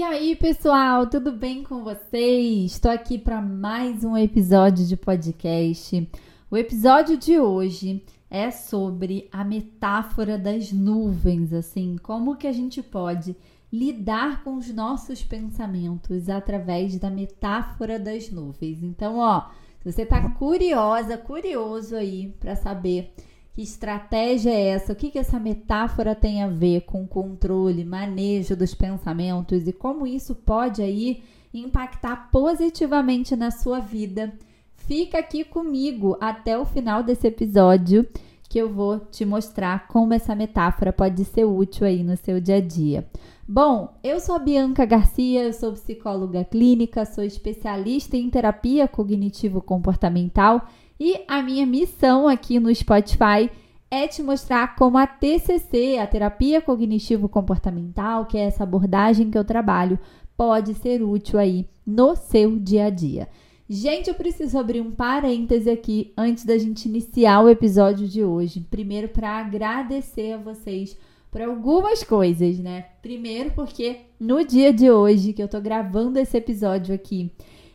E aí, pessoal, tudo bem com vocês? Estou aqui para mais um episódio de podcast. O episódio de hoje é sobre a metáfora das nuvens, assim, como que a gente pode lidar com os nossos pensamentos através da metáfora das nuvens. Então, ó, se você tá curiosa, curioso aí para saber que estratégia é essa? O que, que essa metáfora tem a ver com controle, manejo dos pensamentos e como isso pode aí impactar positivamente na sua vida? Fica aqui comigo até o final desse episódio que eu vou te mostrar como essa metáfora pode ser útil aí no seu dia a dia. Bom, eu sou a Bianca Garcia, eu sou psicóloga clínica, sou especialista em terapia cognitivo-comportamental e a minha missão aqui no Spotify é te mostrar como a TCC, a terapia cognitivo-comportamental, que é essa abordagem que eu trabalho, pode ser útil aí no seu dia a dia. Gente, eu preciso abrir um parêntese aqui antes da gente iniciar o episódio de hoje. Primeiro, para agradecer a vocês por algumas coisas, né? Primeiro, porque no dia de hoje que eu tô gravando esse episódio aqui,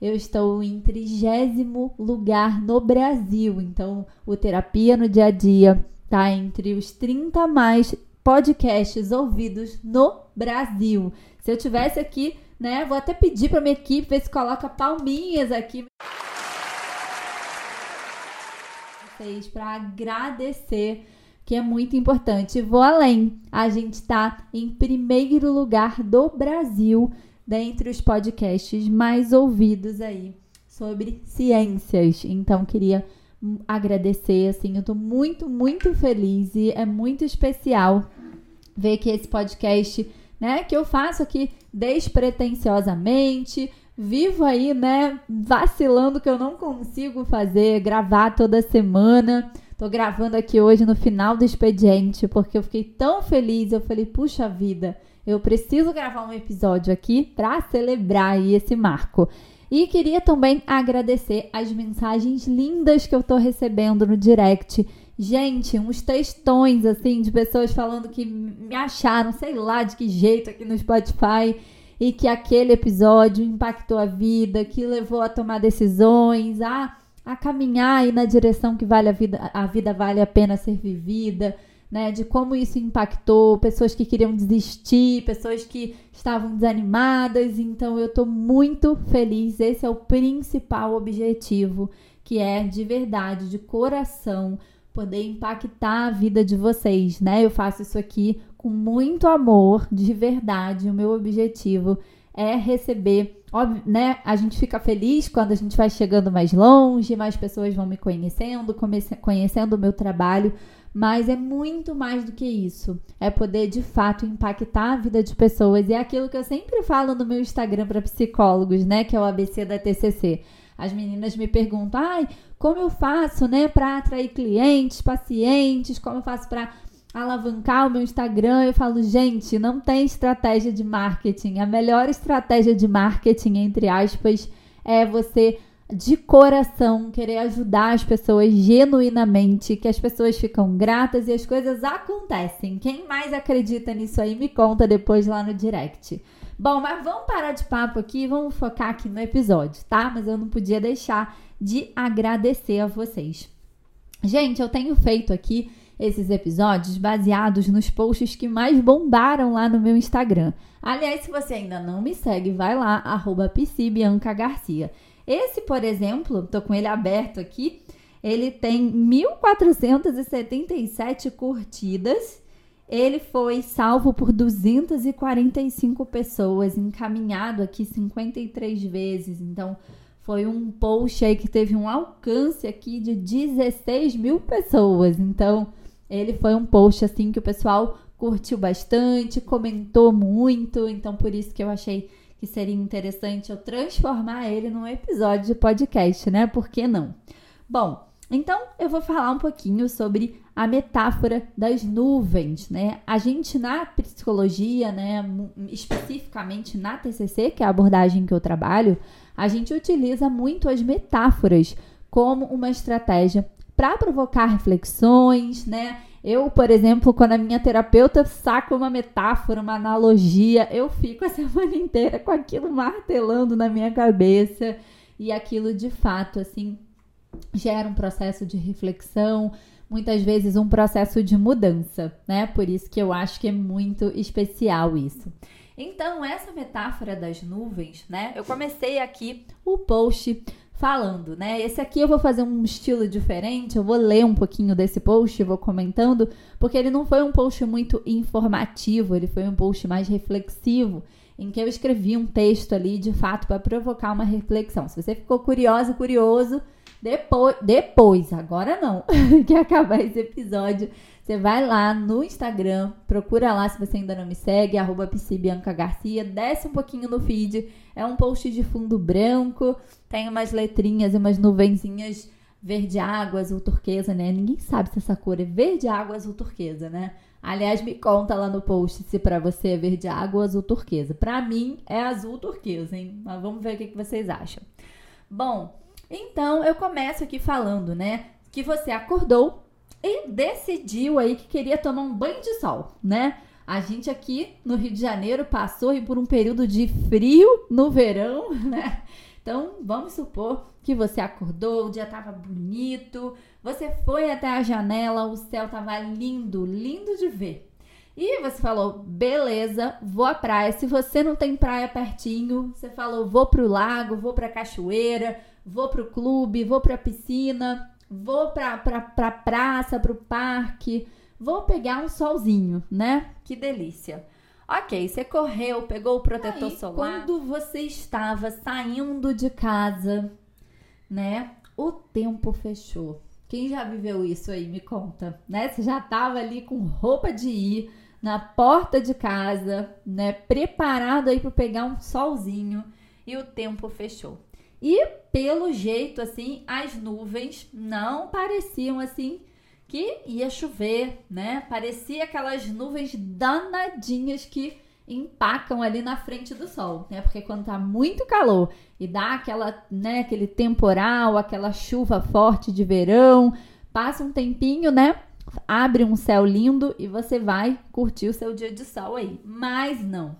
eu estou em trigésimo lugar no Brasil. Então, o Terapia no Dia a Dia tá entre os 30 mais podcasts ouvidos no Brasil. Se eu tivesse aqui, né, vou até pedir para minha equipe ver se coloca palminhas aqui para agradecer que é muito importante. Vou além. A gente está em primeiro lugar do Brasil dentre os podcasts mais ouvidos aí sobre ciências. Então, queria agradecer, assim, eu tô muito, muito feliz e é muito especial ver que esse podcast, né, que eu faço aqui despretensiosamente, vivo aí, né, vacilando que eu não consigo fazer, gravar toda semana. Tô gravando aqui hoje no final do expediente, porque eu fiquei tão feliz, eu falei, puxa vida, eu preciso gravar um episódio aqui para celebrar aí esse marco. E queria também agradecer as mensagens lindas que eu tô recebendo no direct. Gente, uns textões assim de pessoas falando que me acharam, sei lá de que jeito aqui no Spotify e que aquele episódio impactou a vida, que levou a tomar decisões, a, a caminhar aí na direção que vale a vida, a vida vale a pena ser vivida né, de como isso impactou, pessoas que queriam desistir, pessoas que estavam desanimadas. Então eu estou muito feliz. Esse é o principal objetivo, que é de verdade, de coração, poder impactar a vida de vocês, né? Eu faço isso aqui com muito amor, de verdade. O meu objetivo é receber, óbvio, né? A gente fica feliz quando a gente vai chegando mais longe, mais pessoas vão me conhecendo, conhecendo o meu trabalho mas é muito mais do que isso. É poder de fato impactar a vida de pessoas. E é aquilo que eu sempre falo no meu Instagram para psicólogos, né? Que é o ABC da TCC. As meninas me perguntam: ai, como eu faço, né, para atrair clientes, pacientes? Como eu faço para alavancar o meu Instagram? Eu falo: gente, não tem estratégia de marketing. A melhor estratégia de marketing, entre aspas, é você de coração, querer ajudar as pessoas genuinamente, que as pessoas ficam gratas e as coisas acontecem. Quem mais acredita nisso aí, me conta depois lá no direct. Bom, mas vamos parar de papo aqui, vamos focar aqui no episódio, tá? Mas eu não podia deixar de agradecer a vocês. Gente, eu tenho feito aqui esses episódios baseados nos posts que mais bombaram lá no meu Instagram. Aliás, se você ainda não me segue, vai lá, arroba Garcia. Esse, por exemplo, tô com ele aberto aqui, ele tem 1477 curtidas. Ele foi salvo por 245 pessoas, encaminhado aqui 53 vezes. Então, foi um post aí que teve um alcance aqui de 16 mil pessoas. Então, ele foi um post assim que o pessoal curtiu bastante, comentou muito. Então, por isso que eu achei que seria interessante eu transformar ele num episódio de podcast, né? Por que não? Bom, então eu vou falar um pouquinho sobre a metáfora das nuvens, né? A gente na psicologia, né, especificamente na TCC, que é a abordagem que eu trabalho, a gente utiliza muito as metáforas como uma estratégia para provocar reflexões, né? Eu, por exemplo, quando a minha terapeuta saca uma metáfora, uma analogia, eu fico a semana inteira com aquilo martelando na minha cabeça e aquilo de fato, assim, gera um processo de reflexão, muitas vezes um processo de mudança, né? Por isso que eu acho que é muito especial isso. Então, essa metáfora das nuvens, né? Eu comecei aqui o post falando, né? Esse aqui eu vou fazer um estilo diferente, eu vou ler um pouquinho desse post, vou comentando, porque ele não foi um post muito informativo, ele foi um post mais reflexivo, em que eu escrevi um texto ali, de fato, para provocar uma reflexão. Se você ficou curiosa, curioso, depois, depois, agora não, que acabar esse episódio, você vai lá no Instagram, procura lá se você ainda não me segue, arroba Garcia, desce um pouquinho no feed. É um post de fundo branco, tem umas letrinhas e umas nuvenzinhas verde água, azul turquesa, né? Ninguém sabe se essa cor é verde água, azul turquesa, né? Aliás, me conta lá no post se para você é verde água ou azul turquesa. Para mim é azul turquesa, hein? Mas vamos ver o que, que vocês acham. Bom, então eu começo aqui falando, né? Que você acordou e decidiu aí que queria tomar um banho de sol, né? A gente aqui no Rio de Janeiro passou por um período de frio no verão, né? Então, vamos supor que você acordou, o dia estava bonito, você foi até a janela, o céu estava lindo, lindo de ver. E você falou, beleza, vou à praia. Se você não tem praia pertinho, você falou, vou pro lago, vou pra cachoeira, vou pro clube, vou pra piscina vou pra, pra, pra praça, pro parque, vou pegar um solzinho, né? Que delícia. Ok, você correu, pegou o protetor Aí, solar. Quando você estava saindo de casa, né? O tempo fechou. Quem já viveu isso aí, me conta, né? Você já estava ali com roupa de ir na porta de casa, né? Preparado aí para pegar um solzinho e o tempo fechou. E pelo jeito, assim, as nuvens não pareciam assim que ia chover, né? Parecia aquelas nuvens danadinhas que empacam ali na frente do sol, né? Porque quando tá muito calor e dá aquela, né, aquele temporal, aquela chuva forte de verão, passa um tempinho, né? Abre um céu lindo e você vai curtir o seu dia de sol aí. Mas não,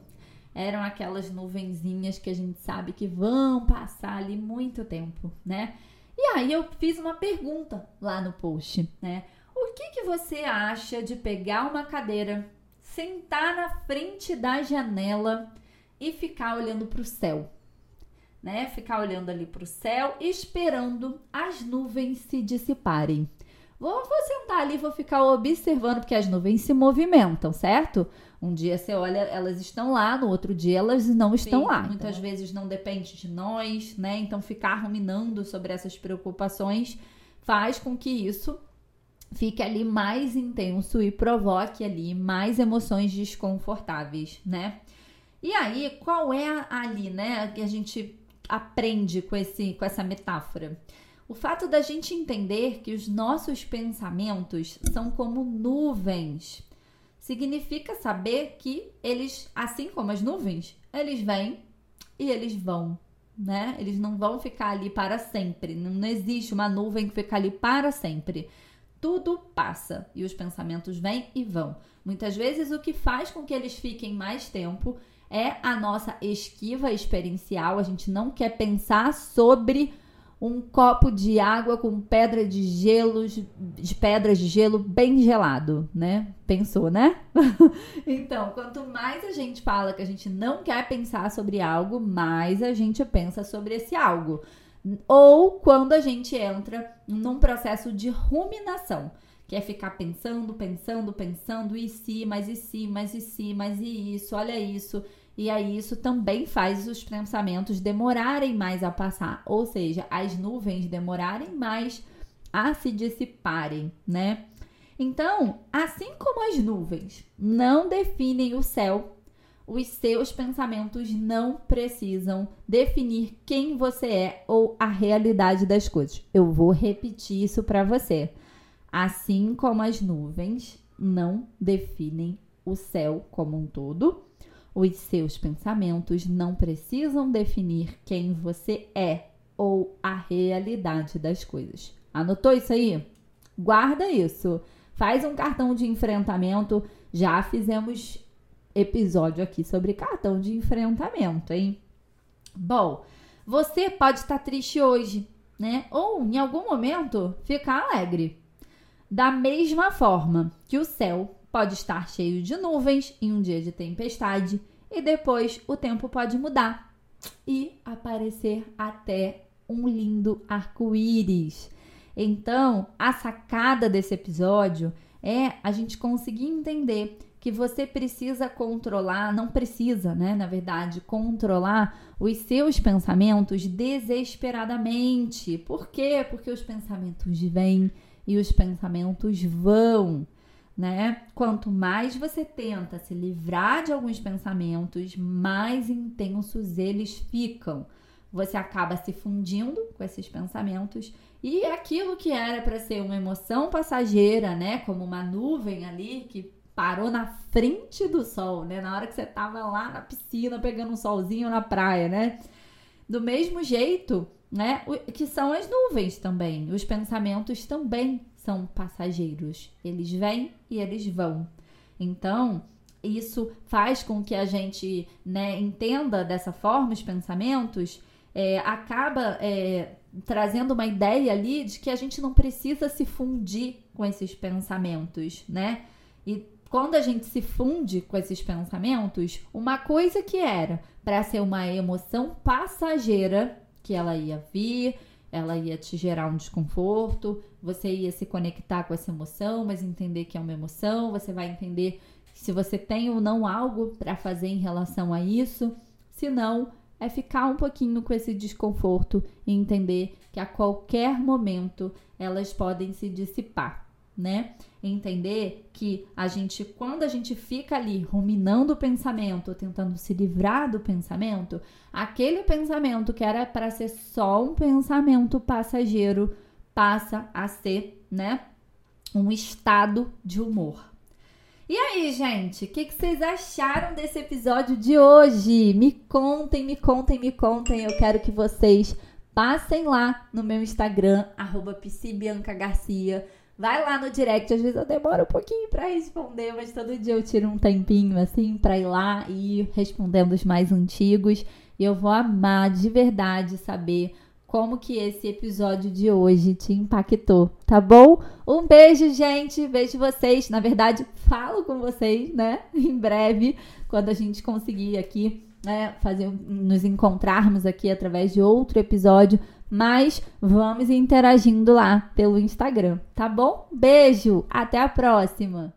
eram aquelas nuvenzinhas que a gente sabe que vão passar ali muito tempo, né? E aí eu fiz uma pergunta lá no post, né? O que, que você acha de pegar uma cadeira, sentar na frente da janela e ficar olhando para o céu? Né? Ficar olhando ali para o céu, esperando as nuvens se dissiparem. Vou, vou sentar ali, vou ficar observando, porque as nuvens se movimentam, certo? Um dia você olha, elas estão lá, no outro dia elas não estão Sim, lá. Muitas então. vezes não depende de nós, né? Então ficar ruminando sobre essas preocupações faz com que isso fique ali mais intenso e provoque ali mais emoções desconfortáveis, né? E aí, qual é ali, né, que a gente aprende com esse com essa metáfora? O fato da gente entender que os nossos pensamentos são como nuvens significa saber que eles, assim como as nuvens, eles vêm e eles vão, né? Eles não vão ficar ali para sempre. Não existe uma nuvem que fica ali para sempre. Tudo passa e os pensamentos vêm e vão. Muitas vezes o que faz com que eles fiquem mais tempo é a nossa esquiva experiencial. A gente não quer pensar sobre um copo de água com pedra de gelo, de pedras de gelo bem gelado, né? Pensou, né? então, quanto mais a gente fala que a gente não quer pensar sobre algo, mais a gente pensa sobre esse algo. Ou quando a gente entra num processo de ruminação, que é ficar pensando, pensando, pensando, e se, mas e se, mas e se, mas e isso, olha isso. E aí isso também faz os pensamentos demorarem mais a passar, ou seja, as nuvens demorarem mais a se dissiparem, né? Então, assim como as nuvens não definem o céu, os seus pensamentos não precisam definir quem você é ou a realidade das coisas. Eu vou repetir isso para você. Assim como as nuvens não definem o céu como um todo, os seus pensamentos não precisam definir quem você é ou a realidade das coisas. Anotou isso aí? Guarda isso. Faz um cartão de enfrentamento. Já fizemos episódio aqui sobre cartão de enfrentamento, hein? Bom, você pode estar triste hoje, né? Ou em algum momento ficar alegre. Da mesma forma que o céu pode estar cheio de nuvens em um dia de tempestade e depois o tempo pode mudar e aparecer até um lindo arco-íris. Então, a sacada desse episódio é a gente conseguir entender que você precisa controlar, não precisa, né, na verdade, controlar os seus pensamentos desesperadamente. Por quê? Porque os pensamentos vêm e os pensamentos vão, né? Quanto mais você tenta se livrar de alguns pensamentos, mais intensos eles ficam. Você acaba se fundindo com esses pensamentos e aquilo que era para ser uma emoção passageira, né, como uma nuvem ali que parou na frente do sol, né? Na hora que você tava lá na piscina pegando um solzinho na praia, né? Do mesmo jeito, né? Que são as nuvens também. Os pensamentos também são passageiros. Eles vêm e eles vão. Então, isso faz com que a gente né, entenda dessa forma os pensamentos, é, acaba é, trazendo uma ideia ali de que a gente não precisa se fundir com esses pensamentos, né? E quando a gente se funde com esses pensamentos, uma coisa que era para ser uma emoção passageira, que ela ia vir, ela ia te gerar um desconforto, você ia se conectar com essa emoção, mas entender que é uma emoção, você vai entender se você tem ou não algo para fazer em relação a isso. Se não, é ficar um pouquinho com esse desconforto e entender que a qualquer momento elas podem se dissipar né? Entender que a gente, quando a gente fica ali ruminando o pensamento, tentando se livrar do pensamento, aquele pensamento que era para ser só um pensamento passageiro passa a ser, né? Um estado de humor. E aí, gente, o que, que, vocês acharam desse episódio de hoje? Me contem, me contem, me contem. Eu quero que vocês passem lá no meu Instagram, arroba Vai lá no direct, às vezes eu demoro um pouquinho para responder, mas todo dia eu tiro um tempinho assim para ir lá e ir respondendo os mais antigos. E eu vou amar de verdade saber como que esse episódio de hoje te impactou, tá bom? Um beijo, gente. Vejo vocês. Na verdade, falo com vocês, né? Em breve, quando a gente conseguir aqui né, fazer nos encontrarmos aqui através de outro episódio mas vamos interagindo lá pelo Instagram, tá bom? Beijo, até a próxima!